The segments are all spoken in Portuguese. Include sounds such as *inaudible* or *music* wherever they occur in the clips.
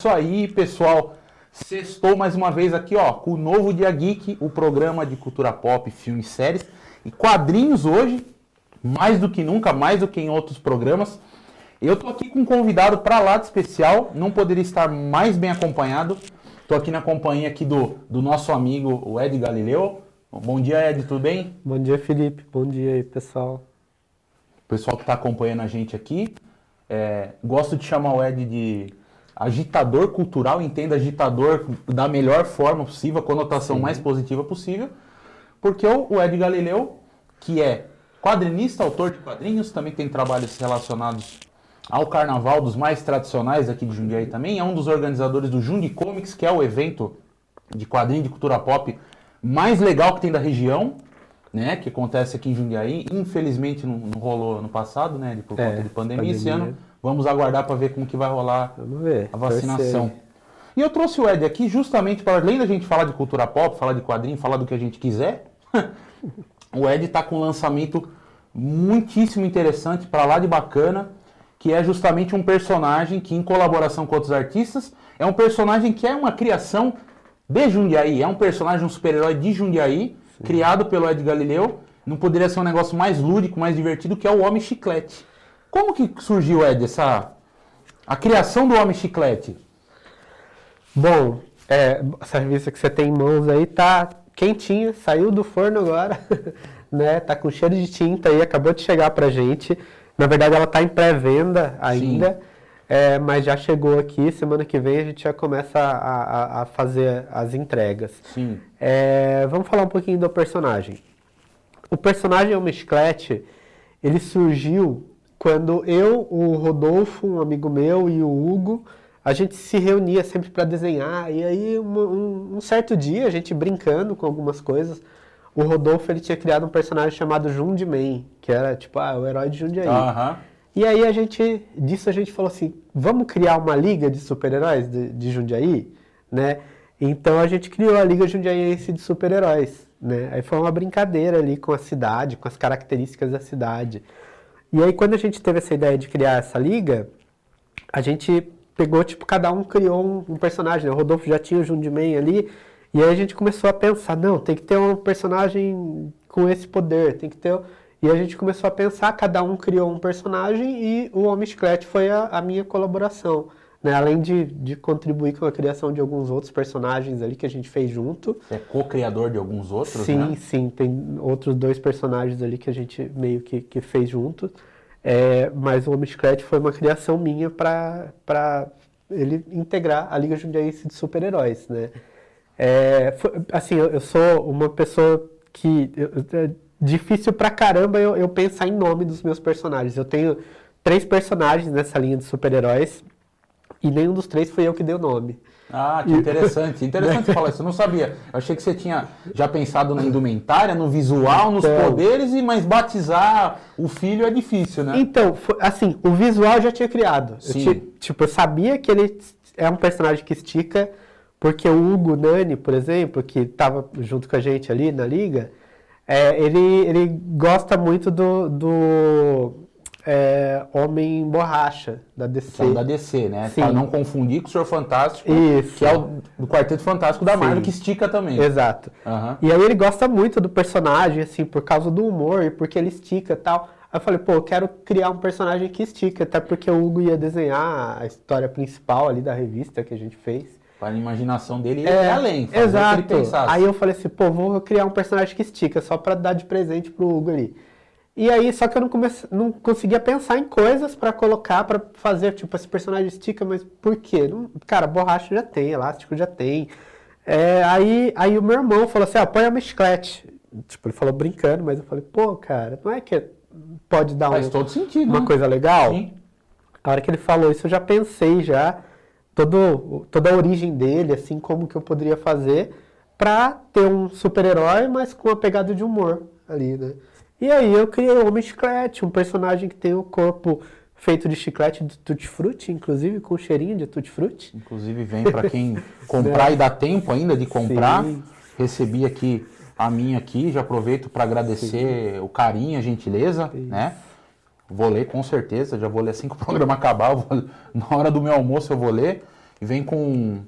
Isso aí, pessoal. Sextou mais uma vez aqui, ó, com o novo Dia Geek, o programa de cultura pop, filmes, séries e quadrinhos hoje, mais do que nunca, mais do que em outros programas. Eu tô aqui com um convidado para lá de especial, não poderia estar mais bem acompanhado. Tô aqui na companhia aqui do, do nosso amigo, o Ed Galileu. Bom dia, Ed, tudo bem? Bom dia, Felipe. Bom dia aí, pessoal. Pessoal que está acompanhando a gente aqui. É, gosto de chamar o Ed de agitador cultural, entenda agitador da melhor forma possível, a conotação Sim. mais positiva possível, porque o, Ed Galileu, que é quadrinista, autor de quadrinhos, também tem trabalhos relacionados ao carnaval dos mais tradicionais aqui de Jundiaí também, é um dos organizadores do Jundi Comics, que é o evento de quadrinho de cultura pop mais legal que tem da região, né, que acontece aqui em Jundiaí. Infelizmente não, não rolou ano passado, né, por É, conta de pandemia. Esse pandemia. ano vamos aguardar para ver como que vai rolar ver. a vacinação. E eu trouxe o Ed aqui justamente para, além da gente falar de cultura pop, falar de quadrinho, falar do que a gente quiser, *laughs* o Ed está com um lançamento muitíssimo interessante, para lá de bacana, que é justamente um personagem que, em colaboração com outros artistas, é um personagem que é uma criação de Jundiaí, é um personagem, um super-herói de Jundiaí, criado pelo Ed Galileu. Não poderia ser um negócio mais lúdico, mais divertido, que é o Homem Chiclete. Como que surgiu, Ed, essa... a criação do Homem Chiclete? Bom, é, essa revista que você tem em mãos aí tá quentinha, saiu do forno agora, *laughs* né? Tá com cheiro de tinta aí, acabou de chegar pra gente. Na verdade, ela tá em pré-venda ainda, é, mas já chegou aqui. Semana que vem a gente já começa a, a- a fazer as entregas. Sim. É, vamos falar um pouquinho do personagem. O personagem Homem Chiclete, ele surgiu quando eu, o Rodolfo, um amigo meu e o Hugo, a gente se reunia sempre para desenhar. E aí, um, um- um certo dia, a gente brincando com algumas coisas, o Rodolfo ele tinha criado um personagem chamado Jundiman, que era tipo, ah, o herói de Jundiaí. E aí a gente, disso a gente falou assim, vamos criar uma liga de super-heróis de, de Jundiaí, né? Então a gente criou a Liga Jundiaiense de Super-Heróis, né? Aí foi uma brincadeira ali com a cidade, com as características da cidade. E aí quando a gente teve essa ideia de criar essa liga, a gente pegou, tipo, cada um criou um, um personagem, né? O Rodolfo já tinha o Jundiman ali, e aí a gente começou a pensar, não, tem que ter um personagem com esse poder, tem que ter... E a gente começou a pensar, cada um criou um personagem e o Homem Chiclete foi a, a minha colaboração. Né? Além de, de contribuir com a criação de alguns outros personagens ali que a gente fez junto. Você é co-criador de alguns outros, sim, né? sim, tem outros dois personagens ali que a gente meio que, que fez junto. É, mas o Homem Chiclete foi uma criação minha para ele integrar a Liga Jundiaense de Super-Heróis, né? É, foi- assim, eu, eu sou uma pessoa que... eu- eu- é difícil pra caramba eu, eu pensar em nome dos meus personagens. Eu tenho três personagens nessa linha de super-heróis e nenhum dos três foi eu que dei o nome. Ah, que interessante. Interessante falar isso. Eu não sabia. Eu achei que você tinha já pensado na indumentária, no visual, nos Então. poderes, e mas batizar o filho é difícil, né? Então, assim, o visual eu já tinha criado. Eu Sim. ti- tipo, eu sabia que ele é um personagem que estica, porque o Hugo Nani, por exemplo, que estava junto com a gente ali na liga, é, ele, ele gosta muito do, do é, Homem Borracha, da DC. É o da DC, né? Sim. Pra não confundir com o Senhor Fantástico, Isso. que é o do Quarteto Fantástico da Sim. Marvel, que estica também. Exato. Aham. E aí ele gosta muito do personagem, assim, por causa do humor e porque ele estica e tal. Aí eu falei, pô, eu quero criar um personagem que estica, até porque o Hugo ia desenhar a história principal ali da revista que a gente fez. Para a imaginação dele ir além, fazer exato. Aí eu falei assim, pô, vou criar um personagem que estica, só pra dar de presente pro Hugo ali. E aí, só que eu não, comece... não conseguia pensar em coisas pra colocar, pra fazer, tipo, esse personagem estica, mas por quê? Não- Cara, borracha já tem, elástico já tem. É, aí, aí o meu irmão falou assim, ah, põe a chiclete. Tipo, ele falou brincando, mas eu falei, pô, cara, não é que pode dar Faz um- todo sentido, uma né? coisa legal? Sim. A hora que ele falou isso, eu já pensei já todo, toda a origem dele, assim, como que eu poderia fazer pra ter um super-herói, mas com uma pegada de humor ali, né? E aí eu criei o Homem Chiclete, um personagem que tem o corpo feito de chiclete de tutti-frutti, inclusive com cheirinho de tutti-frutti. Inclusive vem para quem *laughs* comprar e dá tempo ainda de comprar. Sim. Recebi aqui a minha aqui, já aproveito para agradecer o carinho, a gentileza, né? Vou ler com certeza, já vou ler assim que o *laughs* programa acabar, vou- na hora do meu almoço eu vou ler. Vem com,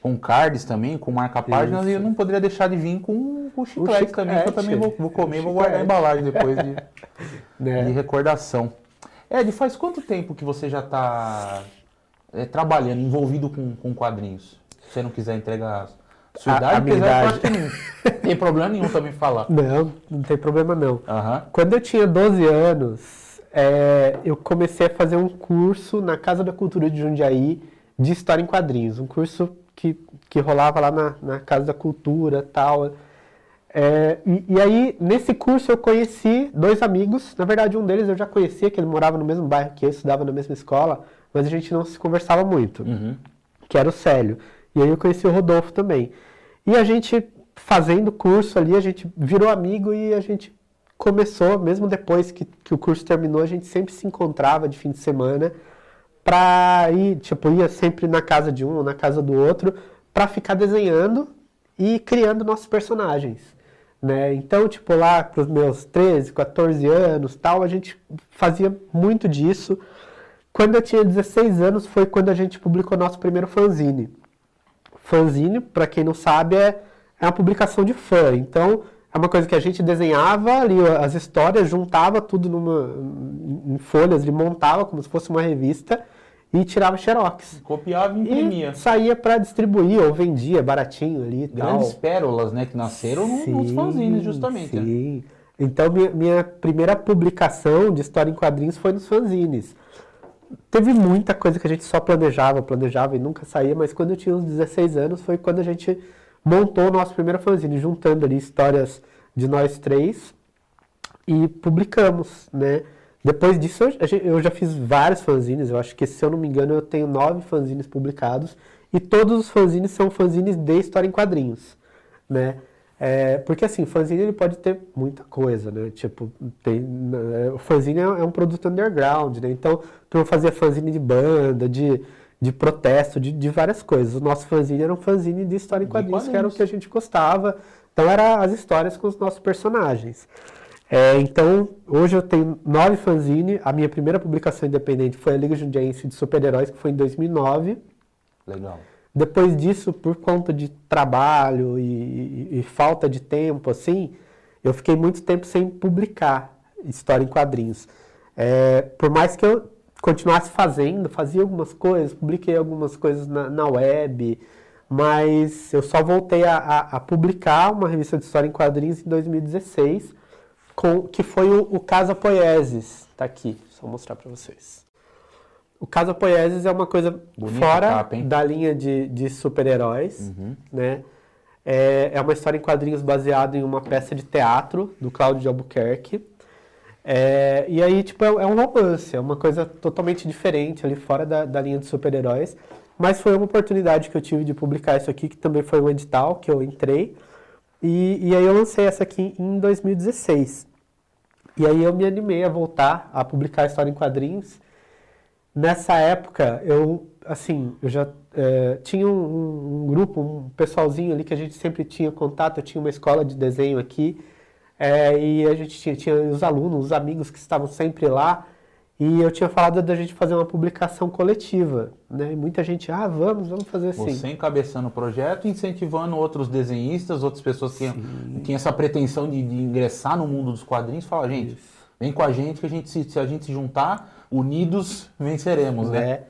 com cards também, com marca-páginas, e eu não poderia deixar de vir com, com chiclete, chiclete também, que eu também vou, vou comer, vou guardar a embalagem depois de, *laughs* né? de recordação. Ed, faz quanto tempo que você já está é, trabalhando, envolvido com, com quadrinhos? Se você não quiser entregar sua idade, a, a minha idade. não *laughs* tem problema nenhum também falar. Não, não tem problema não. Uhum. Quando eu tinha 12 anos, é, eu comecei a fazer um curso na Casa da Cultura de Jundiaí de História em Quadrinhos. Um curso que, que rolava lá na, na Casa da Cultura tal. É, e, e, aí, nesse curso, eu conheci dois amigos. Na verdade, um deles eu já conhecia, que ele morava no mesmo bairro que eu, estudava na mesma escola, mas a gente não se conversava muito, uhum. que era o Célio. E aí eu conheci o Rodolfo também. E a gente, fazendo curso ali, a gente virou amigo e a gente começou, mesmo depois que, que o curso terminou, a gente sempre se encontrava de fim de semana pra ir, tipo, ia sempre na casa de um ou na casa do outro, para ficar desenhando e criando nossos personagens. Né? Então, tipo, lá para os meus 13, 14 anos, tal, a gente fazia muito disso. Quando eu tinha 16 anos foi quando a gente publicou nosso primeiro fanzine. Fanzine, para quem não sabe, é, é uma publicação de fã. Então, é uma coisa que a gente desenhava ali as histórias, juntava tudo numa, em folhas, ele montava como se fosse uma revista e tirava xerox. Copiava e imprimia. E saía para distribuir ou vendia baratinho ali e Grandes tal. pérolas, né, que nasceram sim, nos fanzines, justamente. Né? Sim. Né? Então, minha, minha primeira publicação de história em quadrinhos foi nos fanzines. Teve muita coisa que a gente só planejava, planejava e nunca saía, mas quando eu tinha uns 16 anos foi quando a gente montou o nosso primeiro fanzine, juntando ali histórias de nós três e publicamos, né? Depois disso, eu já fiz vários fanzines. Eu acho que, se eu não me engano, eu tenho nove fanzines publicados. E todos os fanzines são fanzines de história em quadrinhos, né? É, porque, assim, fanzine ele pode ter muita coisa, né? Tipo, tem, é, o fanzine é, é um produto underground, né? Então, tu fazia fanzine de banda, de, de protesto, de, de várias coisas. O nosso fanzine era um fanzine de história em quadrinhos, quadrinhos, que era o que a gente gostava. Então, era as histórias com os nossos personagens. É, então, hoje eu tenho nove fanzine. A minha primeira publicação independente foi a Liga Jundiaense de Super-Heróis, que foi em 2009. Legal. Depois disso, por conta de trabalho e, e, e, falta de tempo, assim, eu fiquei muito tempo sem publicar história em quadrinhos. É, por mais que eu continuasse fazendo, fazia algumas coisas, publiquei algumas coisas na, na web, mas eu só voltei a, a, a publicar uma revista de história em quadrinhos em 2016 com, que foi o, o Casa Poieses. Tá aqui, só mostrar para vocês. O Casa Poieses é uma coisa Bonita fora capa, da linha de, de super-heróis, uhum. né? É, é uma história em quadrinhos baseada em uma peça de teatro do Cláudio de Albuquerque. É, e aí, tipo, é, é, um romance, é uma coisa totalmente diferente ali fora da, da linha de super-heróis. Mas foi uma oportunidade que eu tive de publicar isso aqui, que também foi um edital que eu entrei. E, e aí eu lancei essa aqui em 2016. E aí eu me animei a voltar a publicar história em quadrinhos. Nessa época, eu, assim, eu já é, tinha um, um, grupo, um pessoalzinho ali que a gente sempre tinha contato. Eu tinha uma escola de desenho aqui. É, e a gente tinha, tinha os alunos, os amigos que estavam sempre lá. E eu tinha falado da gente fazer uma publicação coletiva, né? E muita gente, ah, vamos, vamos fazer assim. Você encabeçando o projeto, incentivando outros desenhistas, outras pessoas que tinham essa pretensão de, de, ingressar no mundo dos quadrinhos, fala, gente, Isso. vem com a gente que a gente, se, se, a gente se juntar, unidos, venceremos, né? É.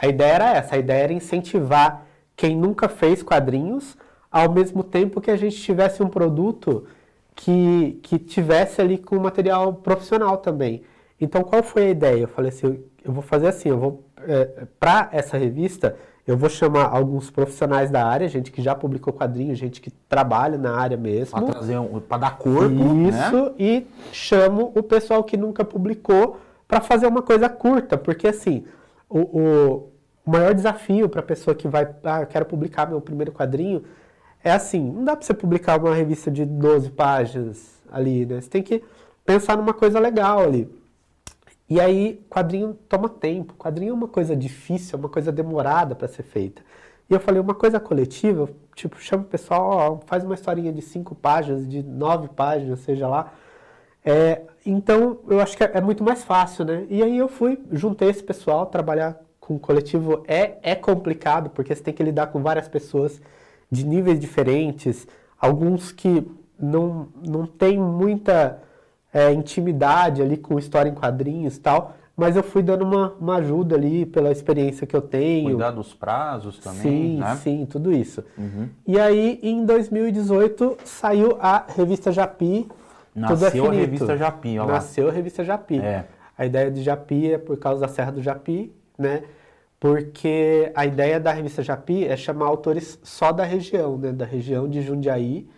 A ideia era essa, a ideia era incentivar quem nunca fez quadrinhos, ao mesmo tempo que a gente tivesse um produto que, que tivesse ali com material profissional também. Então, qual foi a ideia? Eu falei assim, eu vou fazer assim, eu vou é, para essa revista, eu vou chamar alguns profissionais da área, gente que já publicou quadrinhos, gente que trabalha na área mesmo. Para trazer um, para dar corpo, né? Isso, né? e chamo o pessoal que nunca publicou para fazer uma coisa curta, porque assim, o, o, o maior desafio para a pessoa que vai, ah, eu quero publicar meu primeiro quadrinho, é assim, não dá para você publicar uma revista de 12 páginas ali, né? Você tem que pensar numa coisa legal ali. E aí, quadrinho toma tempo. Quadrinho é uma coisa difícil, é uma coisa demorada para ser feita. E eu falei, uma coisa coletiva, tipo, chama o pessoal, ó, faz uma historinha de cinco páginas, de nove páginas, seja lá. É, então, eu acho que é, é, muito mais fácil, né? E aí eu fui, juntei esse pessoal, trabalhar com coletivo é, é complicado, porque você tem que lidar com várias pessoas de níveis diferentes, alguns que não, não tem muita é, intimidade ali com história em quadrinhos e tal, mas eu fui dando uma, uma ajuda ali pela experiência que eu tenho. Cuidar dos prazos também, sim, né? Sim, tudo isso. Uhum. E aí, em 2018, saiu a revista Japi. Nasceu tudo é a revista Japi, ó lá. Nasceu a revista Japi. É. A ideia de Japi é por causa da Serra do Japi, né? Porque a ideia da revista Japi é chamar autores só da região, né? Da região de Jundiaí,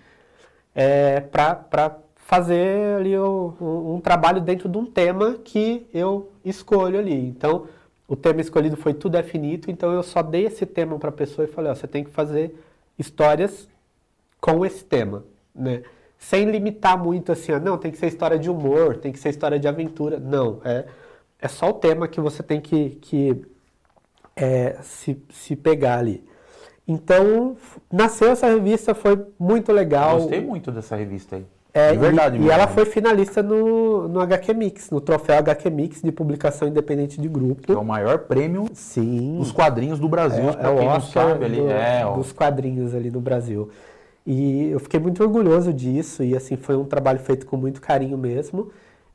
é, para fazer ali o- um, um trabalho dentro de um tema que eu escolho ali. Então, o tema escolhido foi Tudo é Finito, então eu só dei esse tema para a pessoa e falei, ó, você tem que fazer histórias com esse tema, né? Sem limitar muito assim, ó, não, tem que ser história de humor, tem que ser história de aventura. Não, é, é só o tema que você tem que, que é, se, se pegar ali. Então, nasceu essa revista, foi muito legal. Gostei muito dessa revista aí. É, de verdade e, e ela foi finalista no, no HQ Mix, no troféu HQ Mix de publicação independente de Que é grupo. o maior prêmio Sim. dos quadrinhos do Brasil, É, pra é o quem não sabe ali. do- é, ó. dos quadrinhos ali no Brasil. E eu fiquei muito orgulhoso disso, e assim, foi um trabalho feito com muito carinho mesmo.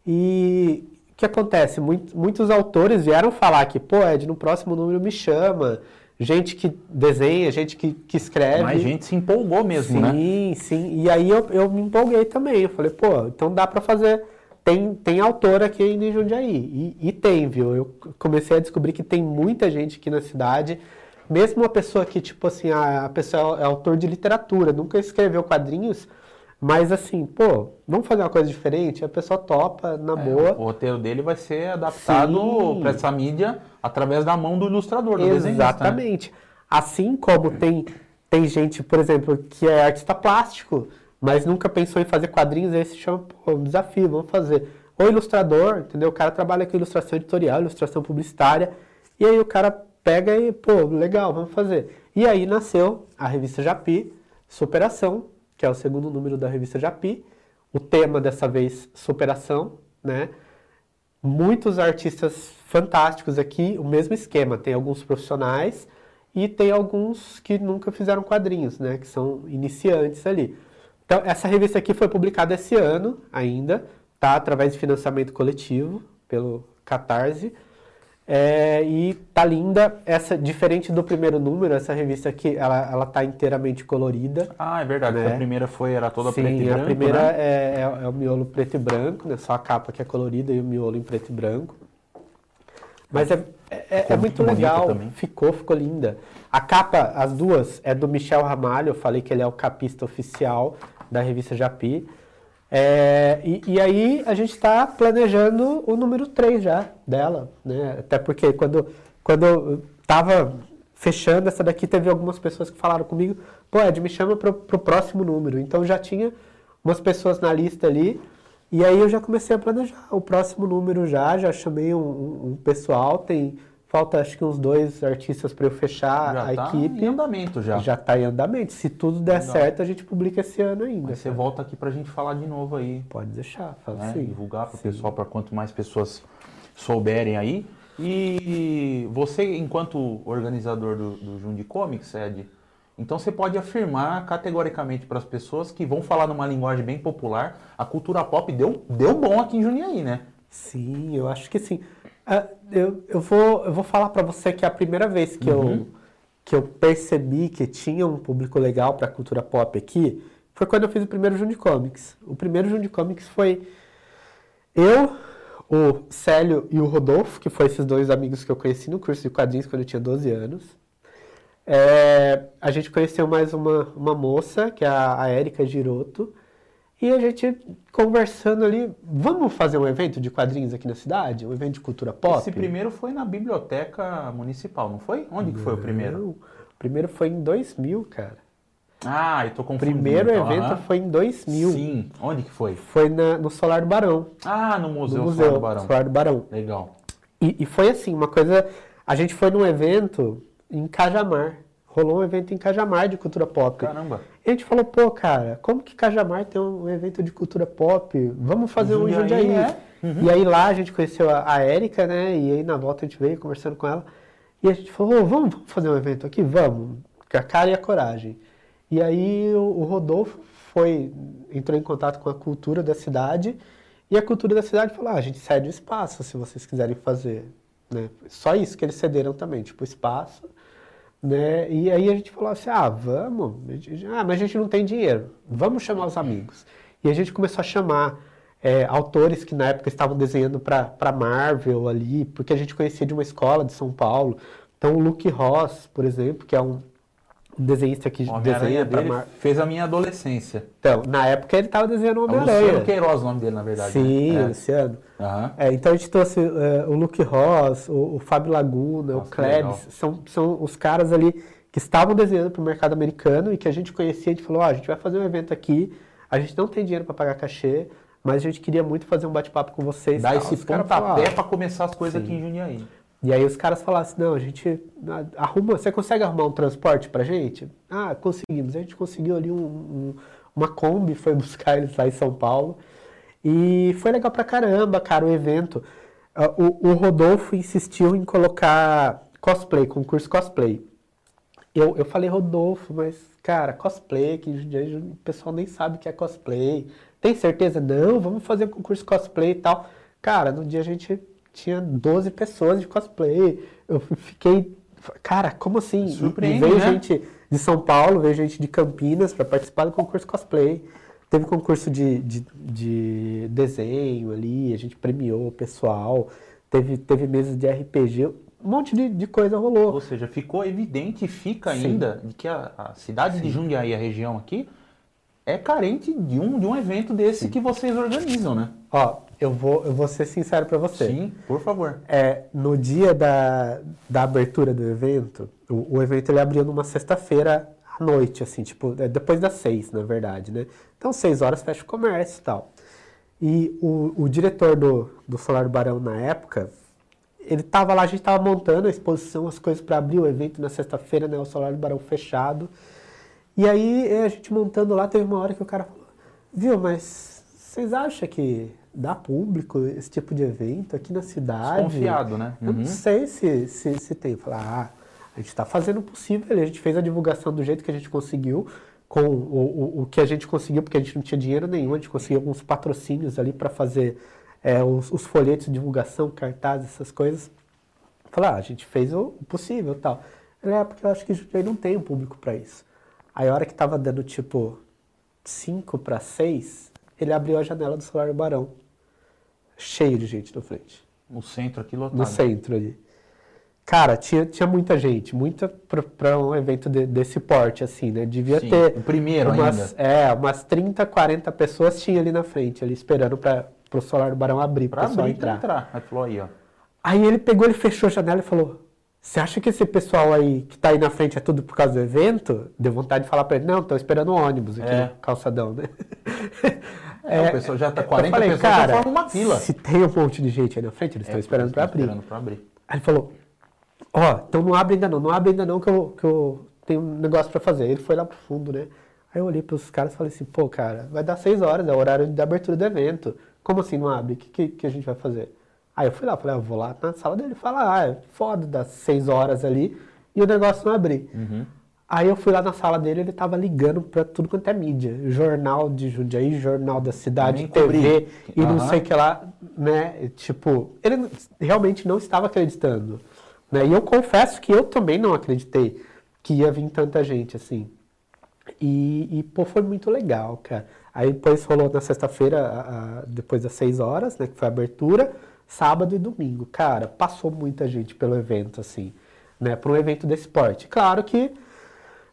E o que acontece? Muito- muitos autores vieram falar que, pô, Ed, no próximo número me chama. Gente que desenha, gente que, que escreve. Mas a gente se empolgou mesmo, né? sim, sim. E aí eu, eu me empolguei também. Eu falei, pô, então dá pra fazer. Tem, tem autor aqui ainda em Jundiaí. E, e tem, viu? Eu comecei a descobrir que tem muita gente aqui na cidade. Mesmo uma pessoa que, tipo assim, a, a pessoa é autor de literatura, nunca escreveu quadrinhos, mas assim, pô, vamos fazer uma coisa diferente? A pessoa topa, na boa. O roteiro dele vai ser adaptado para essa mídia através da mão do ilustrador, do né? Exatamente. Assim como tem, tem gente, por exemplo, que é artista plástico, mas nunca pensou em fazer quadrinhos, aí se chama pô, um desafio, vamos fazer. Ou ilustrador, entendeu? O cara trabalha com ilustração editorial, ilustração publicitária, e aí o cara pega e, pô, legal, vamos fazer. E aí nasceu a revista Japi, Superação, que é o segundo número da revista Japi. O tema dessa vez, superação, né? muitos artistas fantásticos aqui, o mesmo esquema. Tem alguns profissionais e tem alguns que nunca fizeram quadrinhos, né? Que são iniciantes ali. Então, essa revista aqui foi publicada esse ano ainda, tá? Através de financiamento coletivo, pelo Catarse. É, e tá linda, essa diferente do primeiro número, essa revista aqui, ela, ela tá inteiramente colorida. Ah, é verdade. Né? A primeira foi, era toda Sim, preta e branco, a primeira né? é, é- é o miolo preto e branco, né? Só a capa que é colorida e o miolo em preto e branco. Mas é, é, é Ficou muito bonita legal, também. ficou, ficou linda. A capa, as duas, é do Michel Ramalho, eu falei que ele é o capista oficial da revista Japi. É, e, e aí a gente está planejando o número 3 já dela, né? Até porque quando, quando eu tava fechando essa daqui, teve algumas pessoas que falaram comigo, pô, Ed, me chama pro, pro próximo número. Então já tinha umas pessoas na lista ali, e aí eu já comecei a planejar o próximo número já, já chamei um- um pessoal, tem, falta acho que uns dois artistas para eu fechar Já a tá equipe. em andamento já. Já está em andamento. Se tudo der Legal. certo, a gente publica esse ano ainda. Aí você volta aqui pra gente falar de novo aí. Pode deixar, fala né? assim. Divulgar para o Sim. pessoal, para quanto mais pessoas souberem aí. E você, enquanto organizador do, do Jundi Comics, Ed, então você pode afirmar categoricamente para as pessoas que vão falar numa linguagem bem popular, a cultura pop deu, deu bom aqui em Jundiaí, né? Sim, eu acho que sim. Ah, eu, eu, vou, eu vou falar para você que a primeira vez que, Uhum. eu, que eu percebi que tinha um público legal para cultura pop aqui foi quando eu fiz o primeiro Jundi Comics. O primeiro Jundi Comics foi eu, o Célio e o Rodolfo, que foram esses dois amigos que eu conheci no curso de quadrinhos quando eu tinha 12 anos. É, a gente conheceu mais uma, uma moça, que é a, a Érica Giroto, e a gente conversando ali, vamos fazer um evento de quadrinhos aqui na cidade? Um evento de cultura pop? Esse primeiro foi na biblioteca municipal, não foi? Onde que foi o primeiro? Não, o primeiro foi em 2000, cara. Ah, eu tô O confundindo. primeiro então, evento foi em 2000. Sim, onde que foi? Foi na- no Solar do Barão. Ah, no No Museu, museu, Museu do Barão. Solar do Barão. Legal. E, e foi assim, uma coisa. A gente foi num evento em Cajamar. Rolou um evento em Cajamar de cultura pop. Caramba. E a gente falou, pô, cara, como que Cajamar tem um evento de cultura pop? Vamos fazer um em Jundiaí. Uhum. E aí lá a gente conheceu a, a Érica, né? E aí na volta a gente veio conversando com ela. E a gente falou, vamos fazer um evento aqui? Vamos, com a cara e a coragem. E aí o, o Rodolfo foi, entrou em contato com a cultura da cidade e a cultura da cidade falou, ah, a gente cede o espaço se vocês quiserem fazer. Né? Só isso que eles cederam também, tipo, espaço. Né? E aí a gente falou assim, ah, vamos, ah, mas a gente não tem dinheiro, vamos chamar os amigos. E a gente começou a chamar é, autores que na época estavam desenhando para Marvel ali, porque a gente conhecia de uma escola de São Paulo. Então o Luke Ross, por exemplo, que é um um desenhista que desenha pra Mar... fez a minha adolescência. Então, na época ele estava desenhando o É o Luciano Homem-Aranha. Queiroz o nome dele, na verdade. Sim, né? Luciano. É. Aham. É, então a gente trouxe é, o Luke Ross, o, o Fábio Laguna, Nossa, o Klebs, são, são os caras ali que estavam desenhando para o mercado americano e que a gente conhecia, a gente falou, ó, a gente vai fazer um evento aqui, a gente não tem dinheiro para pagar cachê, mas a gente queria muito fazer um bate-papo com vocês. Dá tal. esse pontapé "Ah, pra começar as coisas Sim. aqui em Jundiaí. E aí os caras falaram assim, não, a gente arruma, você consegue arrumar um transporte pra gente? Ah, conseguimos. A gente conseguiu ali um- um- uma Kombi, foi *laughs* buscar eles lá em São Paulo. E foi legal pra caramba, cara, o evento. Ah, O, o Rodolfo insistiu em colocar cosplay, concurso cosplay. Eu, eu falei, Rodolfo, mas, cara, cosplay, que o pessoal nem sabe o que é cosplay. Tem certeza? Não, vamos fazer concurso cosplay e tal. Cara, no dia a gente tinha 12 pessoas de cosplay. Eu fiquei, cara, como assim? E- Surpreende, veio né? gente de São Paulo, veio gente de Campinas para participar do concurso cosplay. Teve concurso de, de, de desenho ali, a gente premiou o pessoal. Teve, teve mesas de RPG, um monte de, de coisa rolou. Ou seja, ficou evidente e fica Sim. ainda de que a, a cidade de Jundiaí, a região aqui, é carente de um, de um evento desse que vocês organizam, né? Ó, eu vou, eu vou ser sincero para você. Sim, por favor. É, no dia da, da abertura do evento, o, o evento ele abriu numa sexta-feira à noite, assim, tipo, é, depois das seis, na verdade, né? Então, seis horas fecha o comércio e tal. E o, o diretor do, do Solar do Barão na época, ele tava lá, a gente tava montando a exposição, as coisas para abrir o evento na sexta-feira, né? O Solar do Barão fechado. E aí, a gente montando lá, teve uma hora que o cara falou, viu, mas vocês acham que dá público esse tipo de evento aqui na cidade? Desconfiado, né? Eu Uhum. não sei se, se, se tem. Falar, ah, a gente está fazendo o possível, a gente fez a divulgação do jeito que a gente conseguiu, com o, o, o que a gente conseguiu, porque a gente não tinha dinheiro nenhum, a gente conseguiu alguns patrocínios ali para fazer é, os, os folhetos de divulgação, cartazes, essas coisas. Falar, ah, a gente fez o o possível e tal. Ele, é, porque eu acho que Jundiaí não tem um público para isso. Aí a hora que tava dando tipo 5 para 6, ele abriu a janela do celular do Barão. Cheio de gente na frente O centro aqui lotado. no centro ali. Cara, tinha, tinha muita gente, muita para um evento de- desse porte, assim, né? Devia Sim, ter o primeiro umas, ainda. É, umas 30, 40 pessoas tinha ali na frente, ali esperando para o Solar do Barão abrir, para pessoal abrir entrar. entrar. Aí falou aí, ó. Aí ele pegou, ele fechou a janela e falou: Você acha que esse pessoal aí que tá aí na frente é tudo por causa do evento? Deu vontade de falar pra ele: Não, tô esperando o ônibus aqui É. no calçadão, né? *laughs* É, o pessoal já tá eu 40 falei, pessoas cara, já formam uma fila. Se tem um monte de gente aí na frente, eles estão É, esperando para abrir. Esperando pra abrir. Aí ele falou: Ó, então não abre ainda não, não abre ainda não, que eu, que eu tenho um negócio pra fazer. Ele foi lá pro fundo, né? Aí eu olhei pros caras e falei assim: pô, cara, vai dar seis horas, é o horário da abertura do evento. Como assim não abre? O que, que, que a gente vai fazer? Aí eu fui lá, falei: ah, eu vou lá na sala dele falar: ah, é foda, das seis horas ali e o negócio não abrir. Uhum. Aí eu fui lá na sala dele, ele tava ligando pra tudo quanto é mídia. Jornal de Jundiaí, jornal da cidade, TV e não Aham. sei o que lá, né? Tipo, ele não- realmente não estava acreditando. Né? E eu confesso que eu também não acreditei que ia vir tanta gente assim. E, e, pô, foi muito legal, cara. Aí depois rolou na sexta-feira, depois das seis horas, né? Que foi a abertura, sábado e domingo. Cara, passou muita gente pelo evento, assim, né? Para um evento desse porte. Claro que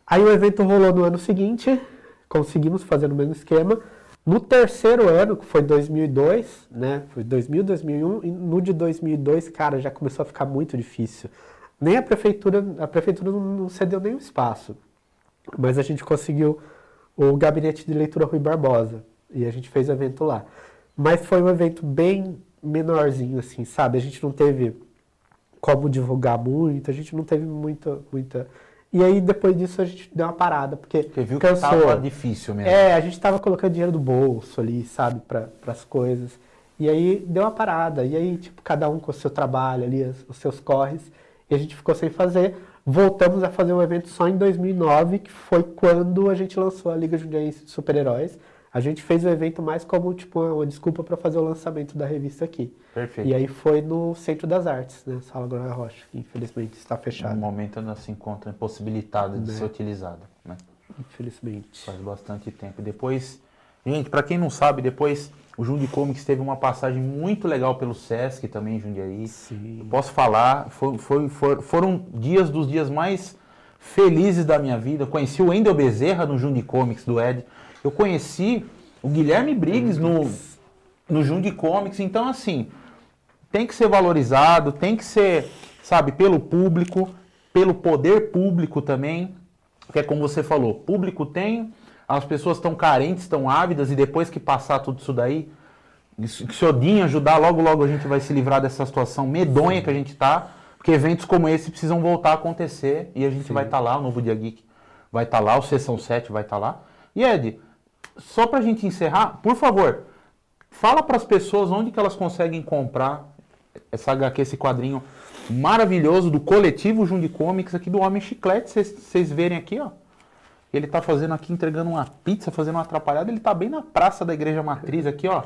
aí o evento rolou no ano seguinte, conseguimos fazer no mesmo esquema. No terceiro ano, que foi 2002, né? Foi 2000, 2001, e no de 2002, cara, já começou a ficar muito difícil. Nem a prefeitura, a prefeitura não- não cedeu nenhum espaço. Mas a gente conseguiu o gabinete de leitura Rui Barbosa. E a gente fez o evento lá. Mas foi um evento bem menorzinho, assim, sabe? A gente não teve como divulgar muito, a gente não teve muita. muita... E aí depois disso a gente deu uma parada, porque, Porque viu que cansou. tava difícil mesmo. É, a gente tava colocando dinheiro do bolso ali, sabe, para as coisas. E aí deu uma parada. E aí, tipo, cada um com o seu trabalho ali, os seus corres. e a gente ficou sem fazer. Voltamos a fazer o evento só em 2009, que foi quando a gente lançou a Liga Jundiaense de Super-Heróis. A gente fez o evento mais como tipo uma desculpa para fazer o lançamento da revista aqui. Perfeito. E aí foi no Centro das Artes, né? Sala Glória Rocha, que infelizmente está No fechada. momento ela se encontra impossibilitada de Né. ser utilizada. Né? Infelizmente. Faz bastante tempo. Depois, gente, pra quem não sabe, depois o Jundi Comics teve uma passagem muito legal pelo Sesc também Jundiaí. Sim. Posso falar, foi, foi- foram dias dos dias mais felizes da minha vida. Eu conheci o Wendel Bezerra no Jundi Comics do Ed. Eu conheci o Guilherme Briggs no, no Jundi Comics. Então, assim, tem que ser valorizado, tem que ser, sabe, pelo público, pelo poder público também. Que é como você falou, público tem, as pessoas estão carentes, estão ávidas, e depois que passar tudo isso daí, que se Odin ajudar, logo logo a gente vai se livrar dessa situação medonha que a gente tá, porque eventos como esse precisam voltar a acontecer, e a gente vai estar lá, o Novo Dia Geek vai estar lá, o Sessão 7 vai estar lá. E Ed, só pra gente encerrar, por favor, fala para as pessoas onde que elas conseguem comprar essa HQ, esse quadrinho maravilhoso do coletivo Jundi Comics aqui do Homem Chiclete. Vocês- Vocês verem aqui, ó. Ele tá fazendo aqui, entregando uma pizza, fazendo uma atrapalhada. Ele tá bem na praça da Igreja Matriz aqui, ó.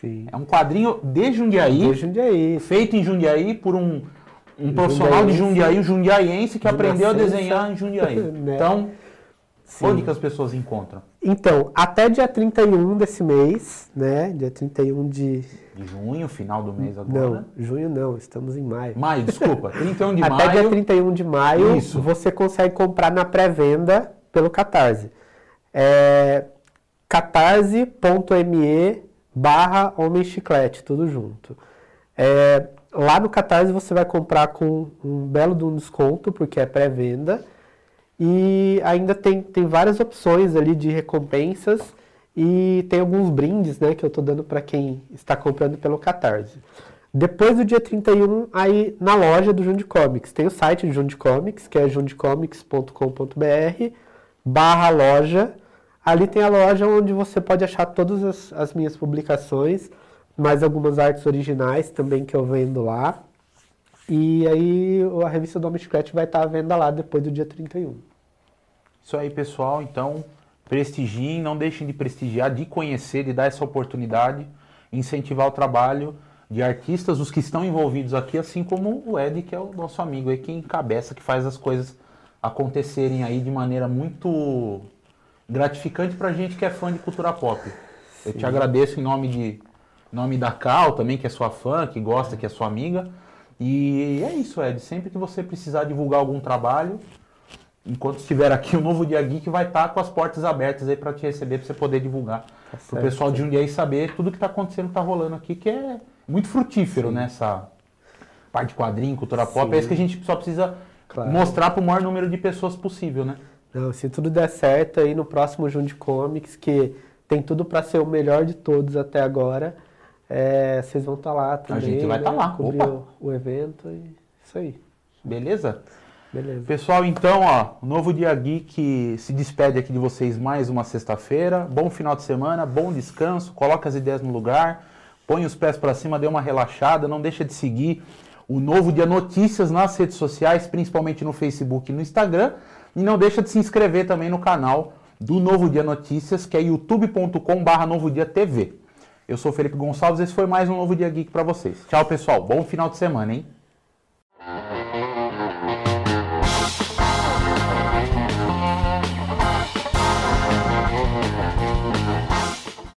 Sim. É um quadrinho de Jundiaí, De Jundiaí. feito em Jundiaí por um, um profissional de Jundiaí, um jundiaiense que De aprendeu a desenhar em Jundiaí. *laughs* Né? Então, Sim. onde que as pessoas encontram? Então, até dia 31 desse mês, né? Dia 31 de. De junho, final do mês agora. Não, junho não, estamos em maio. Maio, desculpa. *laughs* 31 de Até dia maio. 31 de maio, Isso. você consegue comprar na pré-venda pelo Catarse. É catarse.me barra Homem Chiclete, tudo junto. É, lá no Catarse você vai comprar com um belo de um desconto, porque é pré-venda. E ainda tem, tem várias opções ali de recompensas e tem alguns brindes né, que eu estou dando para quem está comprando pelo Catarse. Depois do dia 31, aí na loja do Jundi Comics, tem o site do Jundi Comics, que é jundicomics.com.br barra loja. Ali tem a loja onde você pode achar todas as, as minhas publicações, mais algumas artes originais também que eu vendo lá. E aí a revista do Homem Chiclete vai estar à venda lá depois do dia 31. Isso aí, pessoal. Então, prestigiem, não deixem de prestigiar, de conhecer, de dar essa oportunidade, incentivar o trabalho de artistas, os que estão envolvidos aqui, assim como o Ed, que é o nosso amigo aí, que encabeça, que faz as coisas acontecerem aí de maneira muito gratificante pra gente que é fã de cultura pop. Eu te agradeço em nome de em nome da Cal também, que é sua fã, que gosta, que é sua amiga. E é isso, Ed. Sempre que você precisar divulgar algum trabalho, enquanto estiver aqui, o Novo Dia Geek vai estar com as portas abertas aí para te receber, para você poder divulgar. Para o pessoal de Jundiaí saber tudo que está acontecendo, está rolando aqui, que é muito frutífero nessa parte de quadrinho, cultura pop. Sim. É isso que a gente só precisa Claro. mostrar para o maior número de pessoas possível, né? Não, se tudo der certo aí no próximo Jundi Comics, que tem tudo para ser o melhor de todos até agora, é, vocês vão estar lá também. gente vai né, tá lá, Cobrir o, o evento e isso aí. Beleza? Beleza. Pessoal, então, ó, o Novo Dia Geek se despede aqui de vocês mais uma sexta-feira. Bom final de semana, bom descanso, coloca as ideias no lugar, põe os pés para cima, dê uma relaxada, não deixa de seguir o Novo Dia Notícias nas redes sociais, principalmente no Facebook e no Instagram, e não deixa de se inscrever também no canal do Novo Dia Notícias, que é youtube.com/barra Novo Dia TV. Eu sou Felipe Gonçalves, esse foi mais um Novo Dia Geek para vocês. Tchau, pessoal. Bom final de semana, hein?